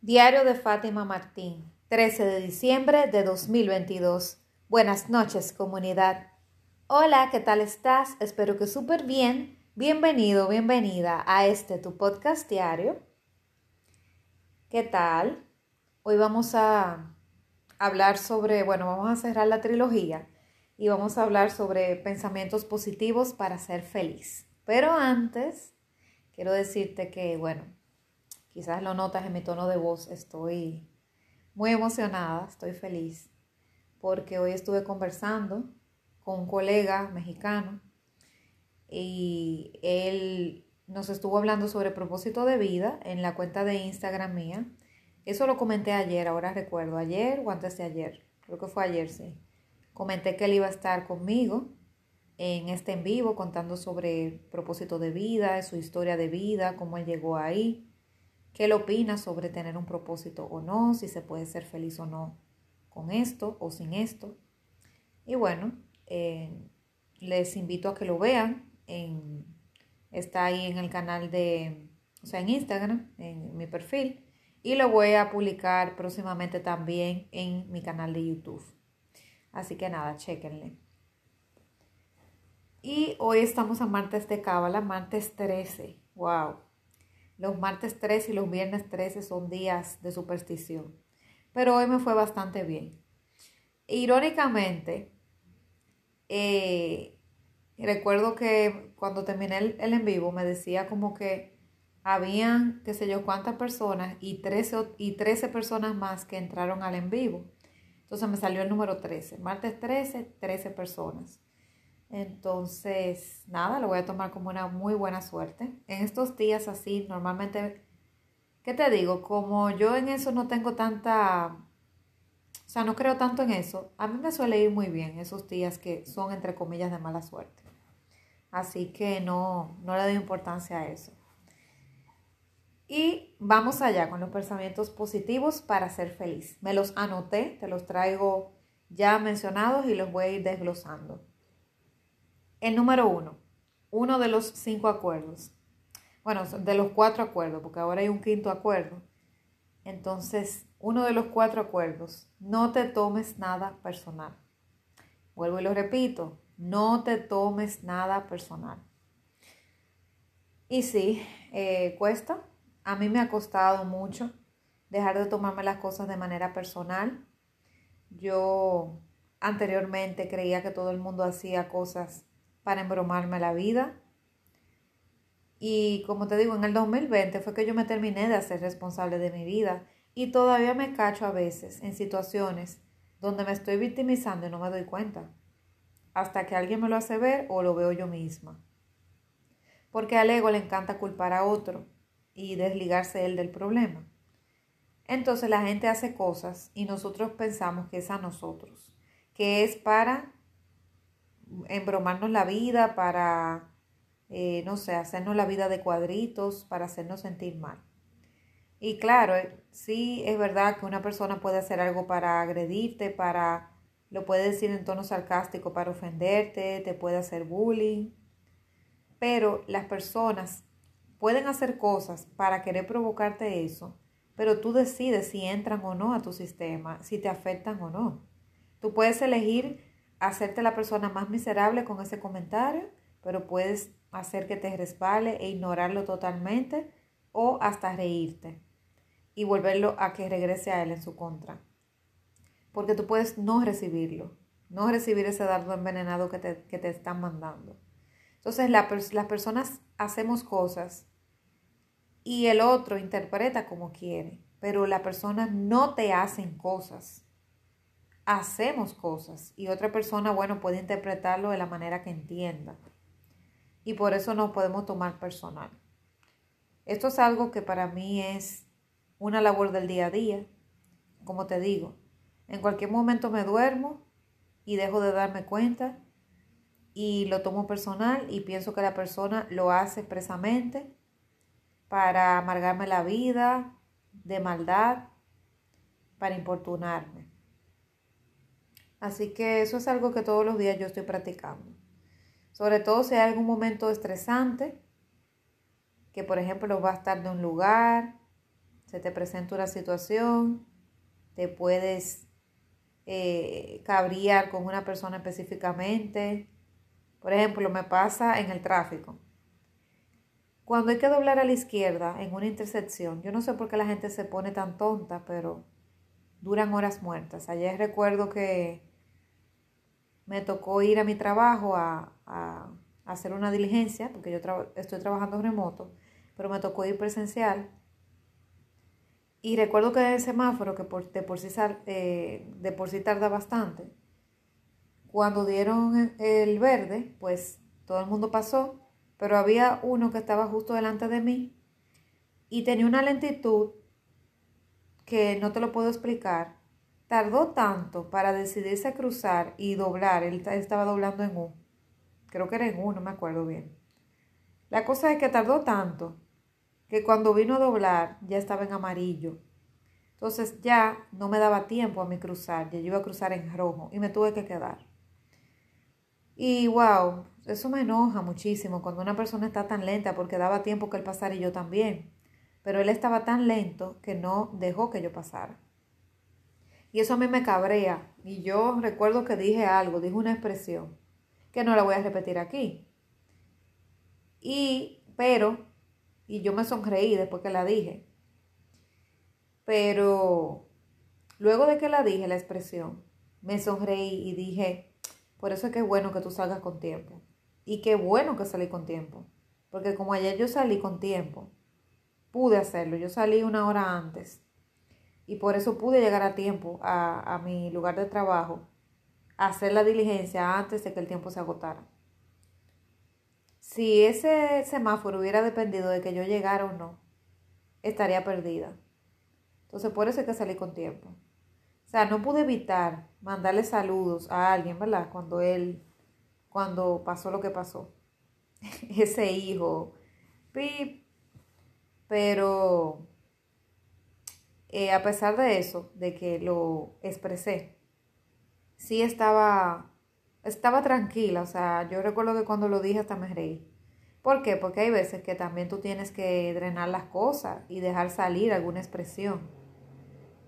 Diario de Fátima Martín, 13 de diciembre de 2022. Buenas noches, comunidad. Hola, ¿qué tal estás? Espero que súper bien. Bienvenido, bienvenida a este tu podcast diario. ¿Qué tal? Hoy vamos a hablar sobre, bueno, vamos a cerrar la trilogía y vamos a hablar sobre pensamientos positivos para ser feliz. Pero antes, quiero decirte que, bueno, Quizás lo notas en mi tono de voz, estoy muy emocionada, estoy feliz, porque hoy estuve conversando con un colega mexicano y él nos estuvo hablando sobre propósito de vida en la cuenta de Instagram mía. Eso lo comenté ayer, ahora recuerdo, ayer o antes de ayer, creo que fue ayer, sí. Comenté que él iba a estar conmigo en este en vivo contando sobre propósito de vida, su historia de vida, cómo él llegó ahí qué él opina sobre tener un propósito o no, si se puede ser feliz o no con esto o sin esto. Y bueno, eh, les invito a que lo vean. En, está ahí en el canal de, o sea, en Instagram, en mi perfil. Y lo voy a publicar próximamente también en mi canal de YouTube. Así que nada, chequenle. Y hoy estamos a martes de Cábala, martes 13. ¡Wow! Los martes 13 y los viernes 13 son días de superstición. Pero hoy me fue bastante bien. Irónicamente, eh, recuerdo que cuando terminé el, en vivo me decía como que habían, qué sé yo, cuántas personas y 13, y 13 personas más que entraron al en vivo. Entonces me salió el número 13. Martes 13, 13 personas. Entonces, nada, lo voy a tomar como una muy buena suerte. En estos días así, normalmente, ¿qué te digo? Como yo en eso no tengo tanta, o sea, no creo tanto en eso, a mí me suele ir muy bien esos días que son, entre comillas, de mala suerte. Así que no, no le doy importancia a eso. Y vamos allá con los pensamientos positivos para ser feliz. Me los anoté, te los traigo ya mencionados y los voy a ir desglosando. El número uno, uno de los cinco acuerdos. Bueno, de los cuatro acuerdos, porque ahora hay un quinto acuerdo. Entonces, uno de los cuatro acuerdos, no te tomes nada personal. Vuelvo y lo repito, no te tomes nada personal. Y sí, eh, cuesta. A mí me ha costado mucho dejar de tomarme las cosas de manera personal. Yo anteriormente creía que todo el mundo hacía cosas para embromarme la vida. Y como te digo, en el 2020 fue que yo me terminé de hacer responsable de mi vida y todavía me cacho a veces en situaciones donde me estoy victimizando y no me doy cuenta, hasta que alguien me lo hace ver o lo veo yo misma. Porque al ego le encanta culpar a otro y desligarse él del problema. Entonces la gente hace cosas y nosotros pensamos que es a nosotros, que es para embromarnos la vida, para, eh, no sé, hacernos la vida de cuadritos, para hacernos sentir mal. Y claro, eh, sí es verdad que una persona puede hacer algo para agredirte, para, lo puede decir en tono sarcástico para ofenderte, te puede hacer bullying, pero las personas pueden hacer cosas para querer provocarte eso, pero tú decides si entran o no a tu sistema, si te afectan o no. Tú puedes elegir hacerte la persona más miserable con ese comentario, pero puedes hacer que te resbale e ignorarlo totalmente o hasta reírte y volverlo a que regrese a él en su contra. Porque tú puedes no recibirlo, no recibir ese dardo envenenado que te, que te están mandando. Entonces las personas hacemos cosas y el otro interpreta como quiere, pero la persona no te hacen cosas hacemos cosas y otra persona, bueno, puede interpretarlo de la manera que entienda. Y por eso no podemos tomar personal. Esto es algo que para mí es una labor del día a día. Como te digo, en cualquier momento me duermo y dejo de darme cuenta y lo tomo personal y pienso que la persona lo hace expresamente para amargarme la vida, de maldad, para importunarme. Así que eso es algo que todos los días yo estoy practicando. Sobre todo si hay algún momento estresante, que por ejemplo va a estar de un lugar se te presenta una situación, te puedes eh, cabrear con una persona específicamente. Por ejemplo, me pasa en el tráfico. Cuando hay que doblar a la izquierda en una intersección, yo no sé por qué la gente se pone tan tonta, pero duran horas muertas. Ayer recuerdo que me tocó ir a mi trabajo a, hacer una diligencia, porque yo estoy trabajando remoto, pero me tocó ir presencial. Y recuerdo que el semáforo, que por, de, por sí, eh, de por sí tarda bastante, cuando dieron el verde, pues todo el mundo pasó pero había uno que estaba justo delante de mí y tenía una lentitud que no te lo puedo explicar. Tardó tanto para decidirse a cruzar y doblar. Él estaba doblando en U. Creo que era en U, no me acuerdo bien. La cosa es que tardó tanto que cuando vino a doblar ya estaba en amarillo. Entonces ya no me daba tiempo a mí cruzar, ya iba a cruzar en rojo y me tuve que quedar. Y wow, eso me enoja muchísimo cuando una persona está tan lenta porque daba tiempo que él pasara y yo también. Pero él estaba tan lento que no dejó que yo pasara. Y eso a mí me cabrea. Y yo recuerdo que dije algo, dije una expresión, que no la voy a repetir aquí. Y, pero, y yo me sonreí después que la dije. Pero, luego de que la dije, la expresión, me sonreí y dije, por eso es que es bueno que tú salgas con tiempo. Y qué bueno que salí con tiempo. Porque como ayer yo salí con tiempo, pude hacerlo. Yo salí una hora antes. Y por eso pude llegar a tiempo a, mi lugar de trabajo, a hacer la diligencia antes de que el tiempo se agotara. Si ese semáforo hubiera dependido de que yo llegara o no, estaría perdida. Entonces por eso es que salí con tiempo. O sea, no pude evitar mandarle saludos a alguien, ¿verdad? Cuando él, cuando pasó lo que pasó. Ese hijo. Pip. Pero eh, a pesar de eso, de que lo expresé, sí estaba, estaba tranquila. O sea, yo recuerdo que cuando lo dije hasta me reí. ¿Por qué? Porque hay veces que también tú tienes que drenar las cosas y dejar salir alguna expresión.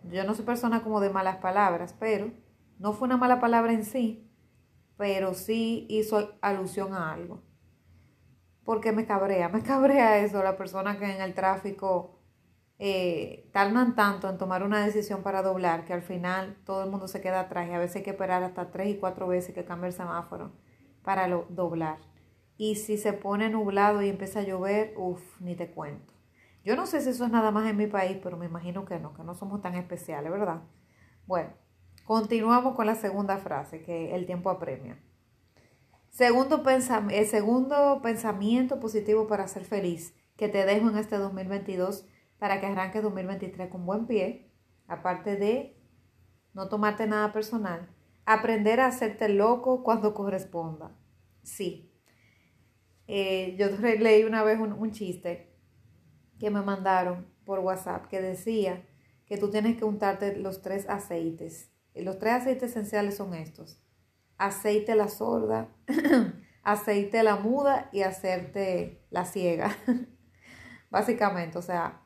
Yo no soy persona como de malas palabras, pero no fue una mala palabra en sí, pero sí hizo alusión a algo. Porque me cabrea, me cabrea eso, la persona que en el tráfico eh, tardan tanto en tomar una decisión para doblar que al final todo el mundo se queda atrás y a veces hay que esperar hasta tres y cuatro veces que cambie el semáforo para doblar. Y si se pone nublado y empieza a llover, uff, ni te cuento. Yo no sé si eso es nada más en mi país, pero me imagino que no, que no somos tan especiales, ¿verdad? Bueno, continuamos con la segunda frase, que el tiempo apremia. Segundo el segundo pensamiento positivo para ser feliz que te dejo en este 2022 para que arranques 2023 con buen pie, aparte de no tomarte nada personal, aprender a hacerte loco cuando corresponda. Sí. Eh, yo leí una vez un chiste que me mandaron por WhatsApp que decía que tú tienes que untarte los tres aceites. Y los tres aceites esenciales son estos. Aceite la sorda, aceite la muda y hacerte la ciega. Básicamente, o sea,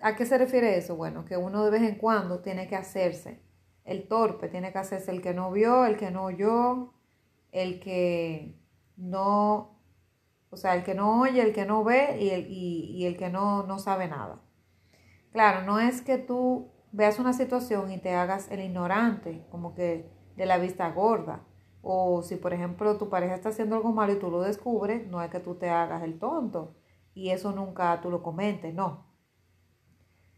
¿a qué se refiere eso? Bueno, que uno de vez en cuando tiene que hacerse el torpe, tiene que hacerse el que no vio, el que no oyó, el que no o sea, el que no oye, el que no ve y el, y, el que no, no sabe nada. Claro, no es que tú veas una situación y te hagas el ignorante, como que de la vista gorda. O si, por ejemplo, tu pareja está haciendo algo malo y tú lo descubres, no es que tú te hagas el tonto y eso nunca tú lo comentes, no.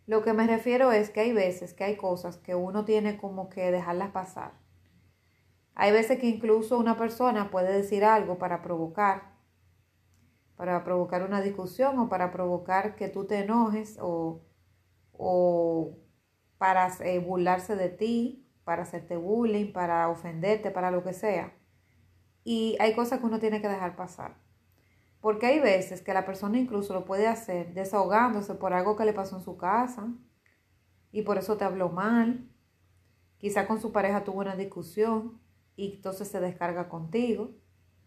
Lo que me refiero es que hay veces que hay cosas que uno tiene como que dejarlas pasar. Hay veces que incluso una persona puede decir algo para provocar para provocar una discusión o para provocar que tú te enojes o, para eh, burlarse de ti, para hacerte bullying, para ofenderte, para lo que sea. Y hay cosas que uno tiene que dejar pasar. Porque hay veces que la persona incluso lo puede hacer desahogándose por algo que le pasó en su casa y por eso te habló mal. Quizá con su pareja tuvo una discusión y entonces se descarga contigo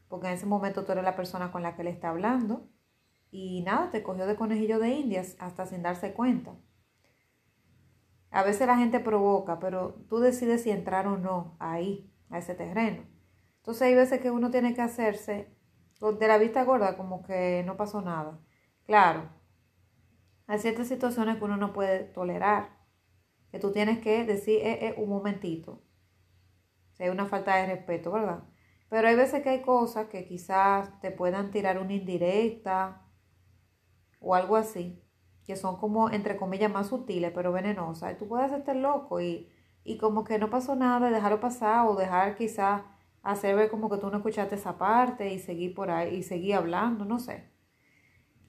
porque en ese momento tú eres la persona con la que le está hablando. y nada, te cogió de conejillo de indias hasta sin darse cuenta. A veces la gente provoca, pero tú decides si entrar o no ahí, a ese terreno. Entonces hay veces que uno tiene que hacerse de la vista gorda como que no pasó nada. Claro, hay ciertas situaciones que uno no puede tolerar, que tú tienes que decir, eh, eh, un momentito. Si hay una falta de respeto, ¿verdad? Pero hay veces que hay cosas que quizás te puedan tirar una indirecta o algo así, que son como, entre comillas, más sutiles, pero venenosas. Y tú puedes estar loco y, y como que no pasó nada, dejarlo pasar o dejar quizás hacer ver como que tú no escuchaste esa parte y seguir por ahí y seguir hablando, no sé.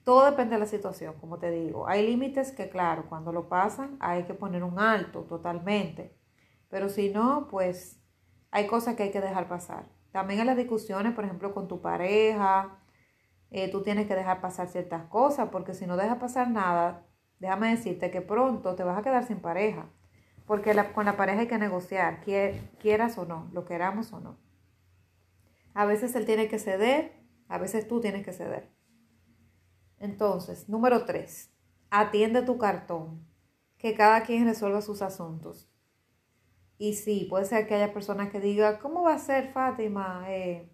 Todo depende de la situación, como te digo. Hay límites que, claro, cuando lo pasan hay que poner un alto totalmente. Pero si no, pues hay cosas que hay que dejar pasar. También en las discusiones, por ejemplo, con tu pareja, eh, tú tienes que dejar pasar ciertas cosas, porque si no dejas pasar nada, déjame decirte que pronto te vas a quedar sin pareja, porque con la pareja hay que negociar, quieras o no, lo queramos o no. A veces él tiene que ceder, a veces tú tienes que ceder. Entonces, número tres, atiende tu cartón, que cada quien resuelva sus asuntos. Y sí, puede ser que haya personas que digan, ¿cómo va a ser Fátima? Eh,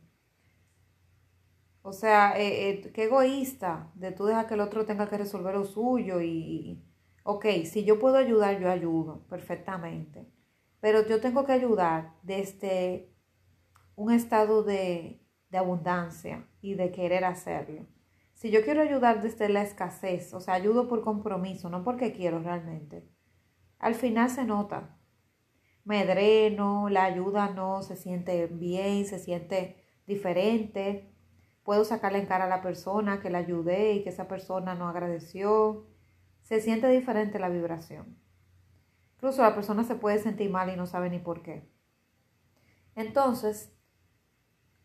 o sea, eh, eh, qué egoísta de tú dejar que el otro tenga que resolver lo suyo y, ok, si yo puedo ayudar, yo ayudo perfectamente. Pero yo tengo que ayudar desde un estado de, de abundancia y de querer hacerlo. Si yo quiero ayudar desde la escasez, o sea, ayudo por compromiso, no porque quiero realmente, al final se nota. Me dreno, la ayuda no se siente bien, se siente diferente Puedo sacarle en cara a la persona que la ayudé y que esa persona no agradeció. Se siente diferente la vibración. Incluso la persona se puede sentir mal y no sabe ni por qué. Entonces,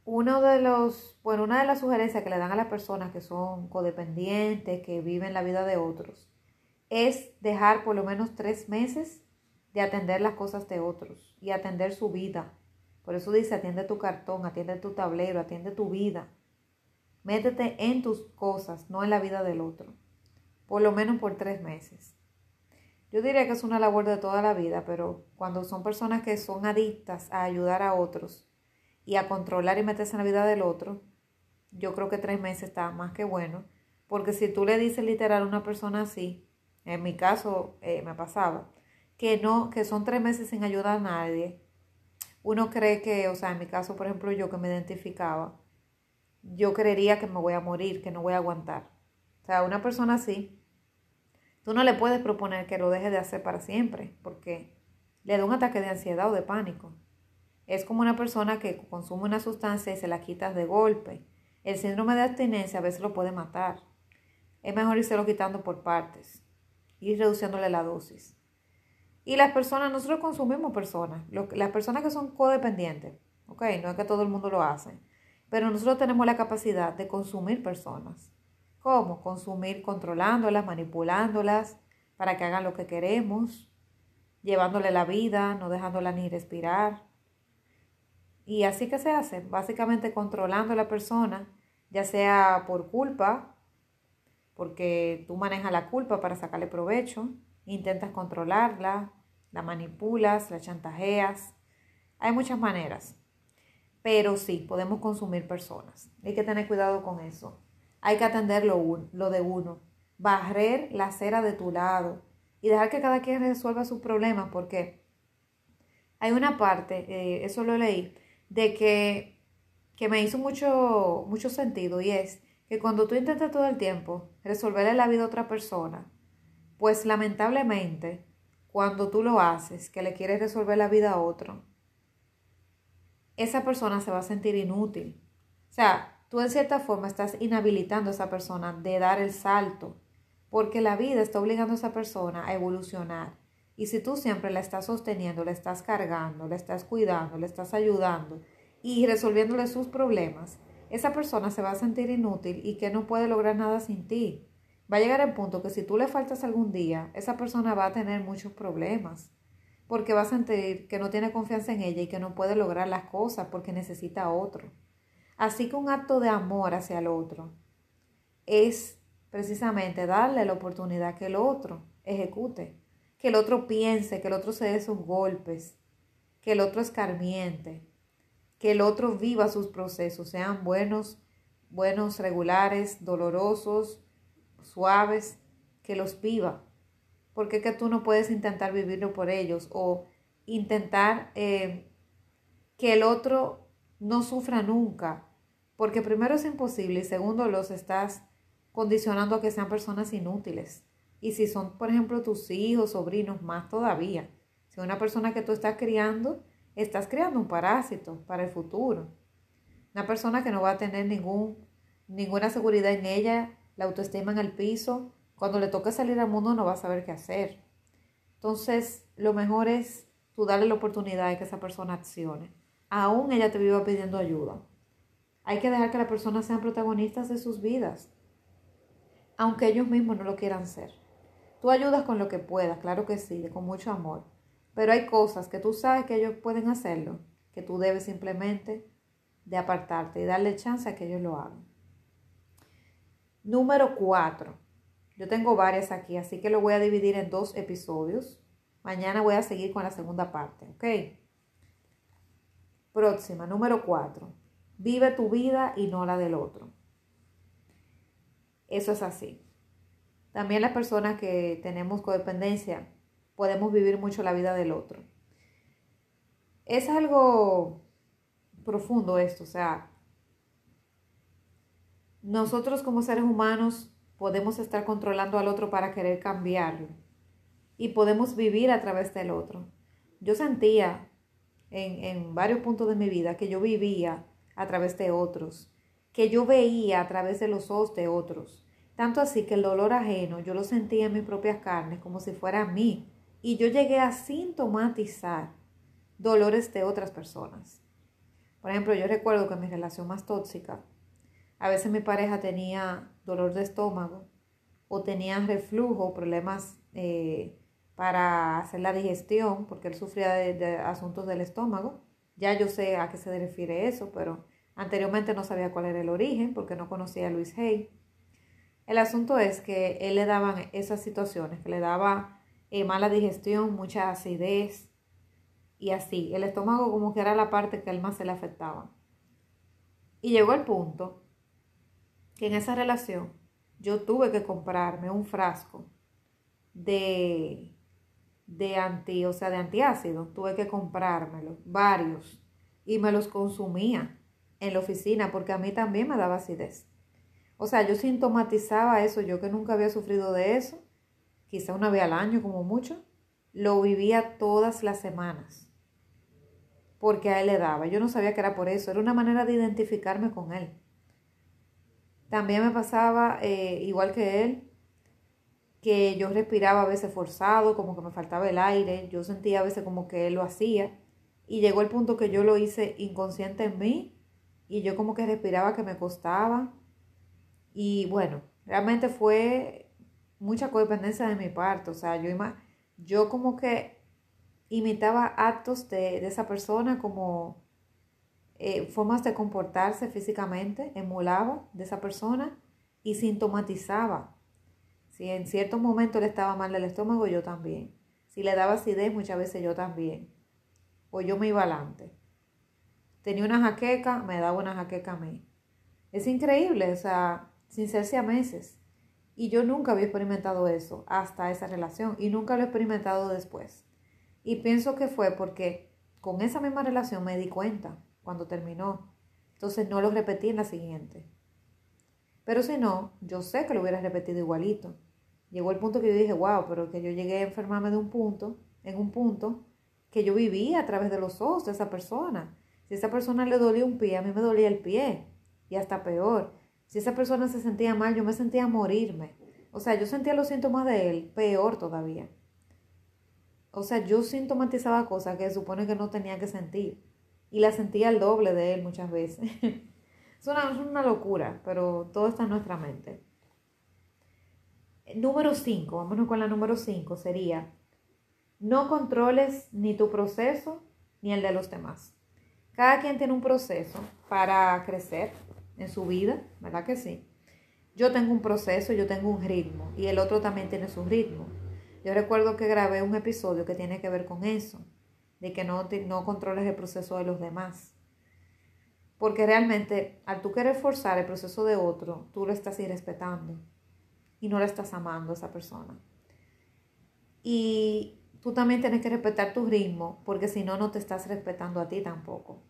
uno de los, bueno, una de las sugerencias que le dan a las personas que son codependientes, que viven la vida de otros, es dejar por lo menos tres meses de atender las cosas de otros y atender su vida. Por eso dice, atiende tu cartón, atiende tu tablero, atiende tu vida. Métete en tus cosas, no en la vida del otro. Por lo menos por tres meses. Yo diría que es una labor de toda la vida, pero cuando son personas que son adictas a ayudar a otros y a controlar y meterse en la vida del otro, yo creo que tres meses está más que bueno. Porque si tú le dices literal a una persona así, en mi caso eh, me pasaba, que no, que son tres meses sin ayudar a nadie, uno cree que, o sea, en mi caso, por ejemplo, yo que me identificaba, yo creería que me voy a morir, que no voy a aguantar. O sea, una persona así, tú no le puedes proponer que lo deje de hacer para siempre, porque le da un ataque de ansiedad o de pánico. Es como una persona que consume una sustancia y se la quitas de golpe. El síndrome de abstinencia a veces lo puede matar. Es mejor lo quitando por partes, ir reduciéndole la dosis. Y las personas, nosotros consumimos personas, las personas que son codependientes, ¿ok? No es que todo el mundo lo hace pero nosotros tenemos la capacidad de consumir personas. ¿Cómo? Consumir controlándolas, manipulándolas para que hagan lo que queremos, llevándole la vida, no dejándola ni respirar. Y así que se hace, básicamente controlando a la persona, ya sea por culpa, porque tú manejas la culpa para sacarle provecho, intentas controlarla, la manipulas, la chantajeas. Hay muchas maneras. Pero sí, podemos consumir personas. Hay que tener cuidado con eso. Hay que atender lo, lo de uno. Barrer la cera de tu lado y dejar que cada quien resuelva sus problemas porque hay una parte, eh, eso lo leí, de que, que me hizo mucho, mucho sentido y es que cuando tú intentas todo el tiempo resolverle la vida a otra persona, pues lamentablemente cuando tú lo haces, que le quieres resolver la vida a otro, esa persona se va a sentir inútil. O sea, tú en cierta forma estás inhabilitando a esa persona de dar el salto, porque la vida está obligando a esa persona a evolucionar. Y si tú siempre la estás sosteniendo, la estás cargando, la estás cuidando, le estás ayudando y resolviéndole sus problemas, esa persona se va a sentir inútil y que no puede lograr nada sin ti. Va a llegar el punto que si tú le faltas algún día, esa persona va a tener muchos problemas porque va a sentir que no tiene confianza en ella y que no puede lograr las cosas porque necesita a otro. Así que un acto de amor hacia el otro es precisamente darle la oportunidad que el otro ejecute, que el otro piense, que el otro se dé sus golpes, que el otro escarmiente, que el otro viva sus procesos, sean buenos, buenos, regulares, dolorosos, suaves, que los viva. Porque que tú no puedes intentar vivirlo por ellos o intentar eh, que el otro no sufra nunca. Porque primero es imposible y segundo los estás condicionando a que sean personas inútiles. Y si son, por ejemplo, tus hijos, sobrinos, más todavía. Si una persona que tú estás criando, estás creando un parásito para el futuro. Una persona que no va a tener ningún, ninguna seguridad en ella, la autoestima en el piso, cuando le toque salir al mundo no va a saber qué hacer. Entonces, lo mejor es tú darle la oportunidad de que esa persona accione. Aún ella te viva pidiendo ayuda. Hay que dejar que las personas sean protagonistas de sus vidas, aunque ellos mismos no lo quieran ser. Tú ayudas con lo que puedas, claro que sí, con mucho amor. Pero hay cosas que tú sabes que ellos pueden hacerlo, que tú debes simplemente de apartarte y darle chance a que ellos lo hagan. Número cuatro. Yo tengo varias aquí, así que lo voy a dividir en dos episodios. Mañana voy a seguir con la segunda parte, ¿ok? Próxima, número cuatro. Vive tu vida y no la del otro. Eso es así. También las personas que tenemos codependencia podemos vivir mucho la vida del otro. Es algo profundo esto, o sea, nosotros como seres humanos podemos estar controlando al otro para querer cambiarlo y podemos vivir a través del otro. Yo sentía en, en varios puntos de mi vida que yo vivía a través de otros, que yo veía a través de los ojos de otros. Tanto así que el dolor ajeno yo lo sentía en mis propias carnes como si fuera a mí y yo llegué a sintomatizar dolores de otras personas. Por ejemplo, yo recuerdo que en mi relación más tóxica, a veces mi pareja tenía dolor de estómago o tenía reflujo, problemas eh, para hacer la digestión, porque él sufría de, asuntos del estómago. Ya yo sé a qué se refiere eso, pero anteriormente no sabía cuál era el origen porque no conocía a Luis Hay. El asunto es que él le daban esas situaciones, que le daba eh, mala digestión, mucha acidez y así. El estómago como que era la parte que él más se le afectaba. Y llegó el punto que en esa relación yo tuve que comprarme un frasco de, de anti, o sea, de antiácido. Tuve que comprármelo, varios, y me los consumía en la oficina porque a mí también me daba acidez. O sea, yo sintomatizaba eso, yo que nunca había sufrido de eso, quizá una vez al año como mucho, lo vivía todas las semanas, porque a él le daba. Yo no sabía que era por eso, era una manera de identificarme con él. También me pasaba, eh, igual que él, que yo respiraba a veces forzado, como que me faltaba el aire, yo sentía a veces como que él lo hacía, y llegó el punto que yo lo hice inconsciente en mí, y yo como que respiraba que me costaba, y bueno, realmente fue mucha codependencia de mi parte, o sea, yo, yo como que imitaba actos de, esa persona como eh, formas de comportarse físicamente, emulaba de esa persona y sintomatizaba. Si en cierto momento le estaba mal del estómago, yo también. Si le daba acidez, muchas veces yo también. O yo me iba adelante. Tenía una jaqueca, me daba una jaqueca a mí. Es increíble, o sea, sin ser a meses. Y yo nunca había experimentado eso hasta esa relación y nunca lo he experimentado después. Y pienso que fue porque con esa misma relación me di cuenta cuando terminó. Entonces no lo repetí en la siguiente. Pero si no, yo sé que lo hubiera repetido igualito. Llegó el punto que yo dije, wow, pero que yo llegué a enfermarme de un punto, en un punto, que yo vivía a través de los ojos de esa persona. Si a esa persona le dolía un pie, a mí me dolía el pie. Y hasta peor. Si esa persona se sentía mal, yo me sentía a morirme. O sea, yo sentía los síntomas de él peor todavía. O sea, yo sintomatizaba cosas que supone que no tenía que sentir. Y la sentía el doble de él muchas veces. es, una, es una locura, pero todo está en nuestra mente. Número 5, vámonos con la número 5, sería, no controles ni tu proceso ni el de los demás. Cada quien tiene un proceso para crecer, en su vida, ¿verdad que sí? yo tengo un proceso, yo tengo un ritmo y el otro también tiene su ritmo. Yo recuerdo que grabé un episodio que tiene que ver con eso, de que no, no controles el proceso de los demás. Porque realmente al tú querer forzar el proceso de otro, tú lo estás irrespetando y no lo estás amando a esa persona. Y tú también tienes que respetar tu ritmo, porque si no, no te estás respetando a ti tampoco.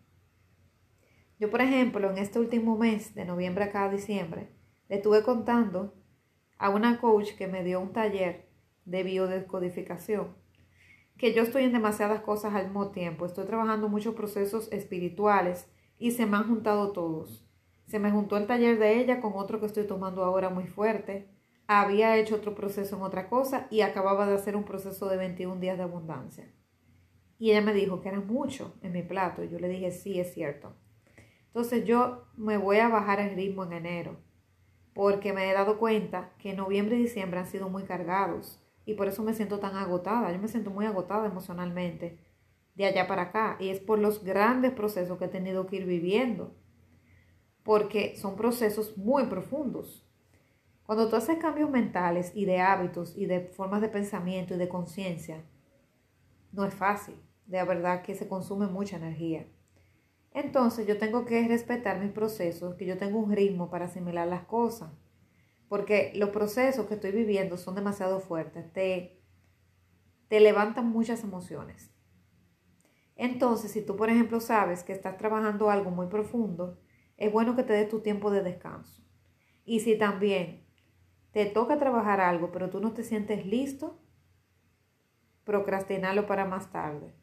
Yo, por ejemplo, en este último mes, de noviembre a cada diciembre, le estuve contando a una coach que me dio un taller de biodescodificación, que yo estoy en demasiadas cosas al mismo tiempo. Estoy trabajando muchos procesos espirituales y se me han juntado todos. Se me juntó el taller de ella con otro que estoy tomando ahora muy fuerte. Había hecho otro proceso en otra cosa y acababa de hacer un proceso de 21 días de abundancia. Y ella me dijo que era mucho en mi plato. Yo le dije, sí, es cierto. Entonces yo me voy a bajar el ritmo en enero porque me he dado cuenta que noviembre y diciembre han sido muy cargados y por eso me siento tan agotada. Yo me siento muy agotada emocionalmente de allá para acá y es por los grandes procesos que he tenido que ir viviendo, porque son procesos muy profundos. Cuando tú haces cambios mentales y de hábitos y de formas de pensamiento y de conciencia, no es fácil, de verdad que se consume mucha energía. Entonces yo tengo que respetar mis procesos, que yo tengo un ritmo para asimilar las cosas, porque los procesos que estoy viviendo son demasiado fuertes, te, te levantan muchas emociones. Entonces, si tú, por ejemplo, sabes que estás trabajando algo muy profundo, es bueno que te des tu tiempo de descanso. Y si también te toca trabajar algo, pero tú no te sientes listo, procrastinarlo para más tarde.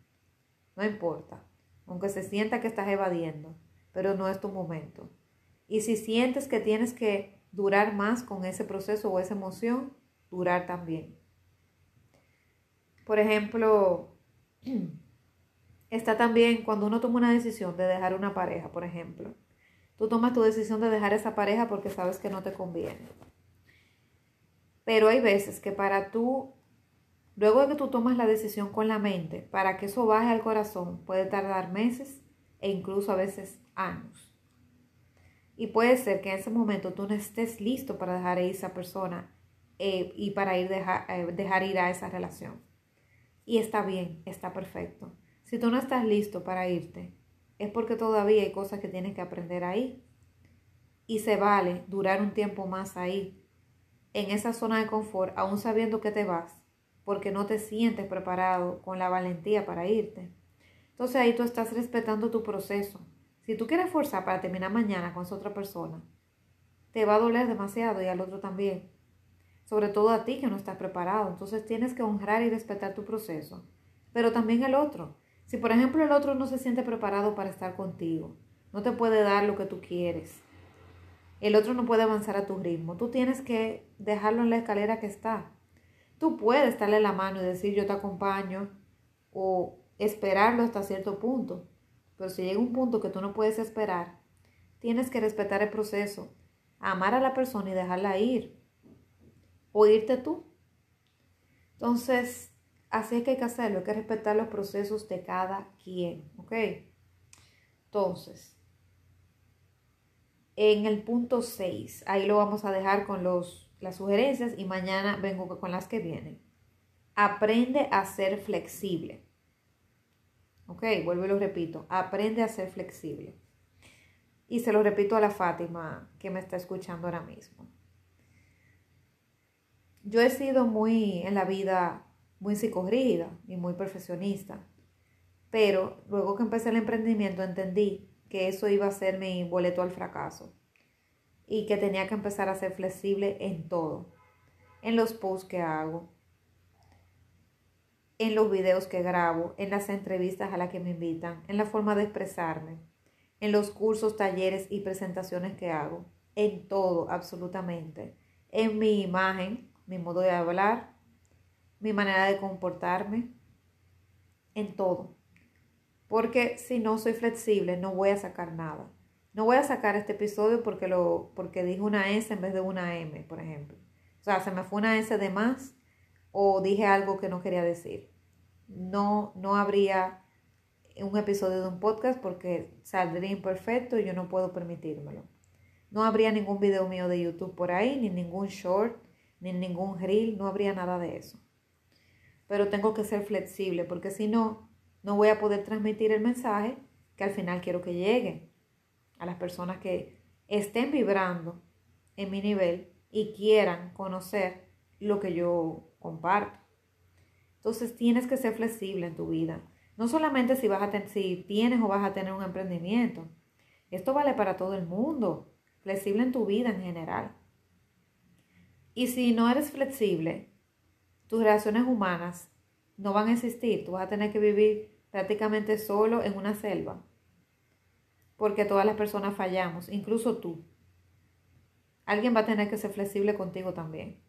No importa aunque se sienta que estás evadiendo, pero no es tu momento. Y si sientes que tienes que durar más con ese proceso o esa emoción, durar también. Por ejemplo, está también cuando uno toma una decisión de dejar una pareja, por ejemplo. Tú tomas tu decisión de dejar esa pareja porque sabes que no te conviene. Pero hay veces que para tú Luego de que tú tomas la decisión con la mente, para que eso baje al corazón, puede tardar meses e incluso a veces años. Y puede ser que en ese momento tú no estés listo para dejar ir a esa persona eh, y para ir eh, dejar ir a esa relación. Y está bien, está perfecto. Si tú no estás listo para irte, es porque todavía hay cosas que tienes que aprender ahí. Y se vale durar un tiempo más ahí, en esa zona de confort, aún sabiendo que te vas, porque no te sientes preparado con la valentía para irte. Entonces ahí tú estás respetando tu proceso. Si tú quieres forzar para terminar mañana con esa otra persona, te va a doler demasiado y al otro también. Sobre todo a ti que no estás preparado. Entonces tienes que honrar y respetar tu proceso. Pero también el otro. Si por ejemplo el otro no se siente preparado para estar contigo, no te puede dar lo que tú quieres. El otro no puede avanzar a tu ritmo. Tú tienes que dejarlo en la escalera que está. Tú puedes darle la mano y decir yo te acompaño o esperarlo hasta cierto punto. Pero si llega un punto que tú no puedes esperar, tienes que respetar el proceso, amar a la persona y dejarla ir. O irte tú. Entonces, así es que hay que hacerlo, hay que respetar los procesos de cada quien, ¿ok? Entonces, en el punto 6, ahí lo vamos a dejar con los las sugerencias y mañana vengo con las que vienen. Aprende a ser flexible. Ok, vuelvo y lo repito. Aprende a ser flexible. Y se lo repito a la Fátima que me está escuchando ahora mismo. Yo he sido muy en la vida muy psicorrígida y muy perfeccionista. Pero luego que empecé el emprendimiento entendí que eso iba a ser mi boleto al fracaso y que tenía que empezar a ser flexible en todo, en los posts que hago, en los videos que grabo, en las entrevistas a las que me invitan, en la forma de expresarme, en los cursos, talleres y presentaciones que hago, en todo, absolutamente, en mi imagen, mi modo de hablar, mi manera de comportarme, en todo. Porque si no soy flexible, no voy a sacar nada. No voy a sacar este episodio porque, lo, porque dije una S en vez de una M, por ejemplo. O sea, se me fue una S de más o dije algo que no quería decir. No, no habría un episodio de un podcast porque saldría imperfecto y yo no puedo permitírmelo. no habría ningún video mío de YouTube por ahí, ni ningún short, ni ningún reel, no habría nada de eso. Pero tengo que ser flexible porque si no, no voy a poder transmitir el mensaje que al final quiero que llegue a las personas que estén vibrando en mi nivel y quieran conocer lo que yo comparto. Entonces tienes que ser flexible en tu vida. No solamente si, vas a si tienes o vas a tener un emprendimiento. Esto vale para todo el mundo. Flexible en tu vida en general. Y si no eres flexible, tus relaciones humanas no van a existir. Tú vas a tener que vivir prácticamente solo en una selva. Porque todas las personas fallamos, incluso tú. Alguien va a tener que ser flexible contigo también.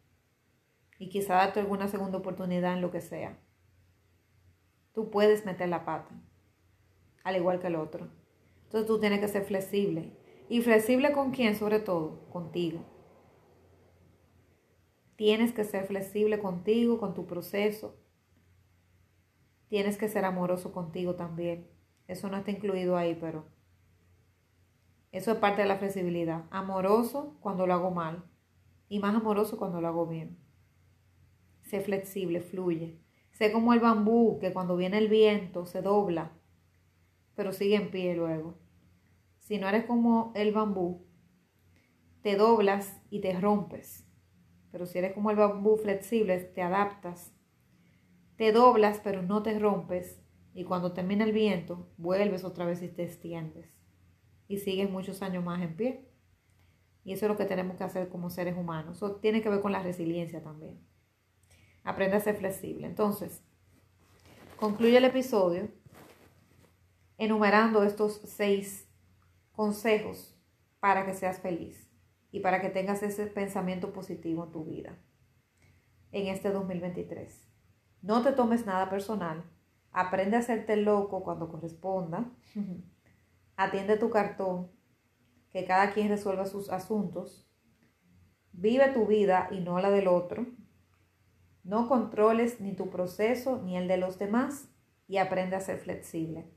Y quizá darte alguna segunda oportunidad en lo que sea. Tú puedes meter la pata, al igual que el otro. Entonces tú tienes que ser flexible. ¿Y flexible con quién sobre todo? Contigo. Tienes que ser flexible contigo, con tu proceso. Tienes que ser amoroso contigo también. Eso no está incluido ahí, pero eso es parte de la flexibilidad. Amoroso cuando lo hago mal y más amoroso cuando lo hago bien. Sé flexible, fluye. Sé como el bambú que cuando viene el viento se dobla, pero sigue en pie luego. Si no eres como el bambú, te doblas y te rompes. Pero si eres como el bambú flexible, te adaptas. Te doblas, pero no te rompes. Y cuando termina el viento, vuelves otra vez y te extiendes. Y sigues muchos años más en pie. Y eso es lo que tenemos que hacer como seres humanos. Eso tiene que ver con la resiliencia también. Aprende a ser flexible. Entonces, concluye el episodio enumerando estos seis consejos para que seas feliz y para que tengas ese pensamiento positivo en tu vida en este 2023. No te tomes nada personal. Aprende a hacerte loco cuando corresponda. Atiende tu cartón. Que cada quien resuelva sus asuntos. Vive tu vida y no la del otro. No controles ni tu proceso ni el de los demás y aprende a ser flexible.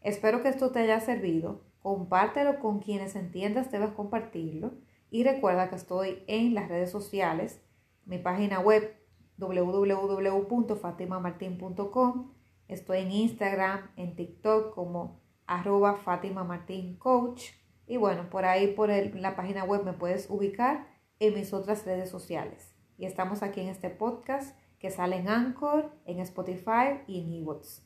Espero que esto te haya servido. Compártelo con quienes entiendas debes compartirlo y recuerda que estoy en las redes sociales, mi página web www.fatimamartin.com, estoy en Instagram, en TikTok como arroba Fátima Martín Coach y bueno, por ahí por la página web me puedes ubicar en mis otras redes sociales. Y estamos aquí en este podcast que sale en Anchor, en Spotify y en eBooks.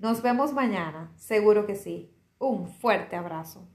Nos vemos mañana, seguro que sí. Un fuerte abrazo.